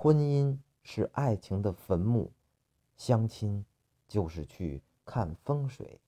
婚姻是爱情的坟墓相亲就是去看风水。